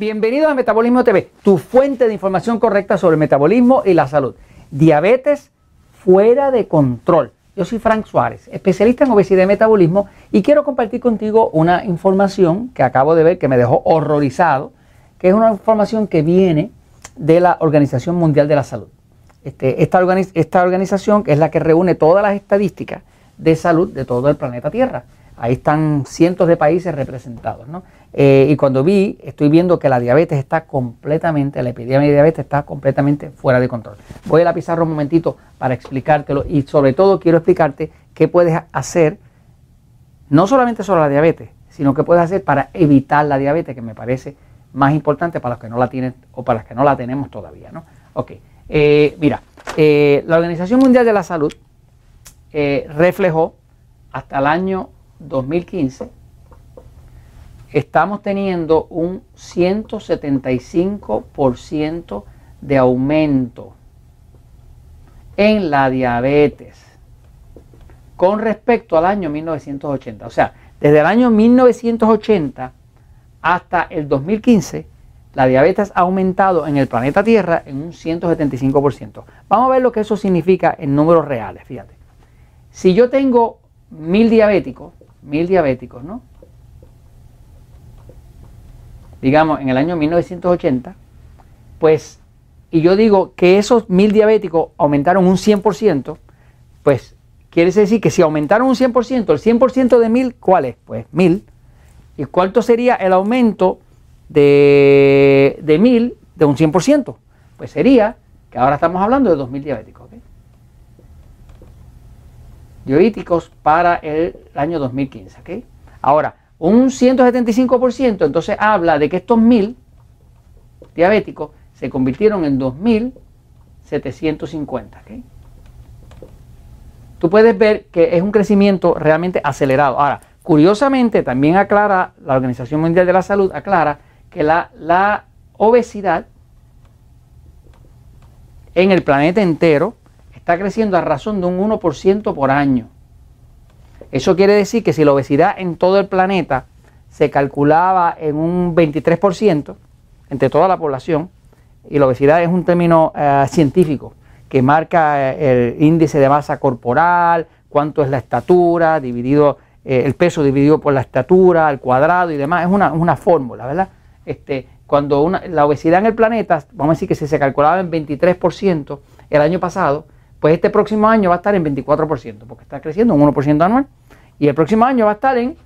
Bienvenidos a Metabolismo TV, tu fuente de información correcta sobre el metabolismo y la salud. Diabetes fuera de control. Yo soy Frank Suárez, especialista en obesidad y metabolismo, y quiero compartir contigo una información que acabo de ver que me dejó horrorizado, que es una información que viene de la Organización Mundial de la Salud. Este, esta, esta organización es la que reúne todas las estadísticas de salud de todo el planeta Tierra. Ahí están cientos de países representados. ¿no? Eh, y cuando vi, estoy viendo que la diabetes está completamente, la epidemia de diabetes está completamente fuera de control. Voy a la pizarra un momentito para explicártelo y sobre todo quiero explicarte qué puedes hacer, no solamente sobre la diabetes, sino qué puedes hacer para evitar la diabetes, que me parece más importante para los que no la tienen o para los que no la tenemos todavía. ¿no? Ok, eh, mira, eh, la Organización Mundial de la Salud reflejó hasta el año 2015 estamos teniendo un 175% de aumento en la diabetes con respecto al año 1980. O sea, desde el año 1980 hasta el 2015, la diabetes ha aumentado en el planeta Tierra en un 175%. Vamos a ver lo que eso significa en números reales, fíjate. Si yo tengo mil diabéticos, mil diabéticos, ¿no? Digamos, en el año 1980, pues, y yo digo que esos mil diabéticos aumentaron un 100%, pues quiere decir que si aumentaron un 100%, el 100% de mil, ¿cuál es? Pues mil. ¿Y cuánto sería el aumento de, de mil de un 100%? Pues sería que ahora estamos hablando de 2.000 diabéticos. Diabéticos para el año 2015. ¿okay? Ahora, un 175%, entonces habla de que estos 1.000 diabéticos se convirtieron en 2.750. ¿okay? Tú puedes ver que es un crecimiento realmente acelerado. Ahora, curiosamente, también aclara, la Organización Mundial de la Salud aclara que la, la obesidad en el planeta entero está creciendo a razón de un 1% por año. Eso quiere decir que si la obesidad en todo el planeta se calculaba en un 23% entre toda la población, y la obesidad es un término eh, científico que marca eh, el índice de masa corporal, cuánto es la estatura, dividido eh, el peso dividido por la estatura, al cuadrado y demás, es una, una fórmula, ¿verdad? Este, cuando la obesidad en el planeta, vamos a decir que si se calculaba en 23% el año pasado, pues este próximo año va a estar en 24%, porque está creciendo un 1% anual. Y el próximo año va a estar en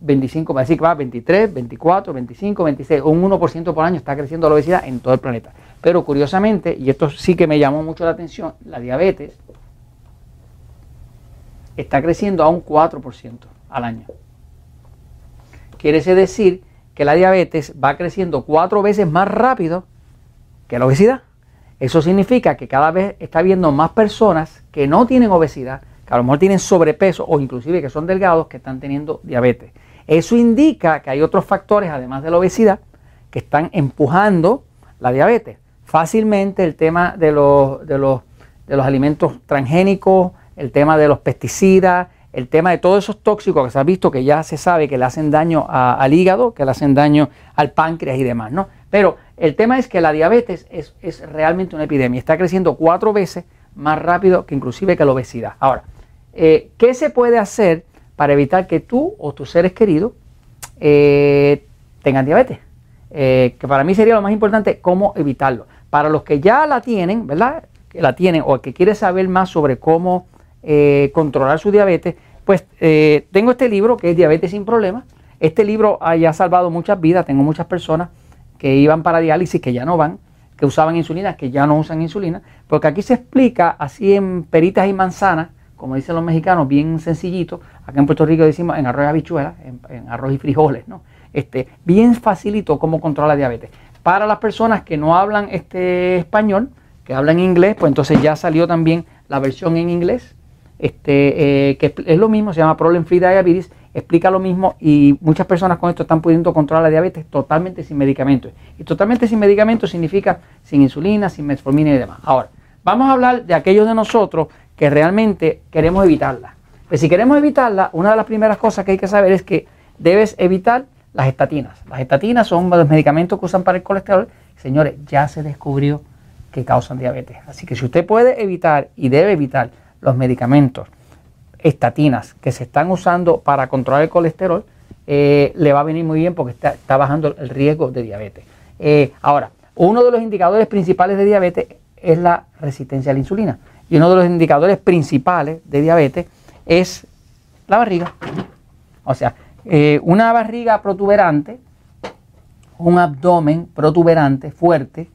25, va a decir que va a 23, 24, 25, 26, un 1% por año está creciendo la obesidad en todo el planeta. Pero curiosamente, y esto sí que me llamó mucho la atención, la diabetes está creciendo a un 4% al año. Quiere decir que la diabetes va creciendo cuatro veces más rápido que la obesidad. Eso significa que cada vez está habiendo más personas que no tienen obesidad, que a lo mejor tienen sobrepeso o inclusive que son delgados que están teniendo diabetes. Eso indica que hay otros factores, además de la obesidad, que están empujando la diabetes. Fácilmente el tema de los, de los, de los alimentos transgénicos, el tema de los pesticidas, el tema de todos esos tóxicos que se ha visto que ya se sabe que le hacen daño al hígado, que le hacen daño al páncreas y demás, ¿no? Pero el tema es que la diabetes es, es realmente una epidemia, está creciendo cuatro veces más rápido que inclusive que la obesidad. Ahora, eh, ¿Qué se puede hacer para evitar que tú o tus seres queridos eh, tengan diabetes? Eh, que para mí sería lo más importante, cómo evitarlo. Para los que ya la tienen, ¿verdad? Que la tienen o que quieren saber más sobre cómo controlar su diabetes, pues tengo este libro que es Diabetes sin Problemas. Este libro ha salvado muchas vidas. Tengo muchas personas que iban para diálisis que ya no van, que usaban insulina, que ya no usan insulina, porque aquí se explica así en peritas y manzanas como dicen los mexicanos, bien sencillito. Acá en Puerto Rico decimos en arroz y habichuelas, en, arroz y frijoles, ¿no? Este, bien facilito cómo controlar la diabetes. Para las personas que no hablan este español, que hablan inglés, pues entonces ya salió también la versión en inglés, este, eh, que es lo mismo, se llama Problem Free Diabetes, explica lo mismo y muchas personas con esto están pudiendo controlar la diabetes totalmente sin medicamentos. Y totalmente sin medicamentos significa sin insulina, sin metformina y demás. Ahora, vamos a hablar de aquellos de nosotros que realmente queremos evitarla. Pues si queremos evitarla, una de las primeras cosas que hay que saber es que debes evitar las estatinas. Las estatinas son los medicamentos que usan para el colesterol. Señores, ya se descubrió que causan diabetes. Así que si usted puede evitar y debe evitar los medicamentos estatinas que se están usando para controlar el colesterol, eh, le va a venir muy bien porque está, bajando el riesgo de diabetes. Eh, ahora, uno de los indicadores principales de diabetes es la resistencia a la insulina. Y uno de los indicadores principales de diabetes es la barriga. O sea, eh, una barriga protuberante, un abdomen protuberante fuerte,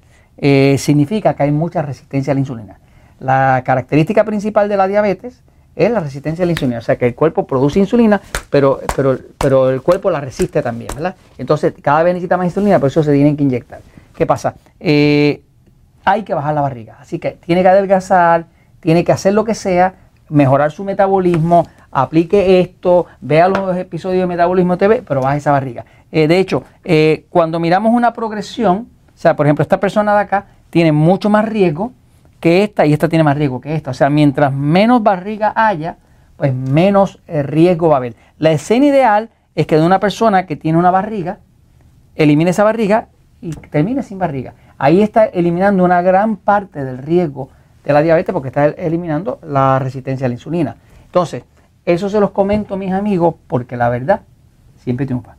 significa que hay mucha resistencia a la insulina. La característica principal de la diabetes es la resistencia a la insulina, o sea que el cuerpo produce insulina, pero, pero, pero el cuerpo la resiste también, ¿verdad? Entonces cada vez necesita más insulina, por eso se tienen que inyectar. ¿Qué pasa? Eh, hay que bajar la barriga, así que tiene que adelgazar, tiene que hacer lo que sea, mejorar su metabolismo, aplique esto, vea los episodios de Metabolismo TV, pero baje esa barriga. Eh, de hecho, eh, cuando miramos una progresión, o sea, por ejemplo, esta persona de acá tiene mucho más riesgo que esta y esta tiene más riesgo que esta. O sea, mientras menos barriga haya, pues menos eh, riesgo va a haber. La escena ideal es que de una persona que tiene una barriga, elimine esa barriga y termine sin barriga. Ahí está eliminando una gran parte del riesgo de la diabetes porque está eliminando la resistencia a la insulina. Entonces, eso se los comento mis amigos porque la verdad siempre triunfa.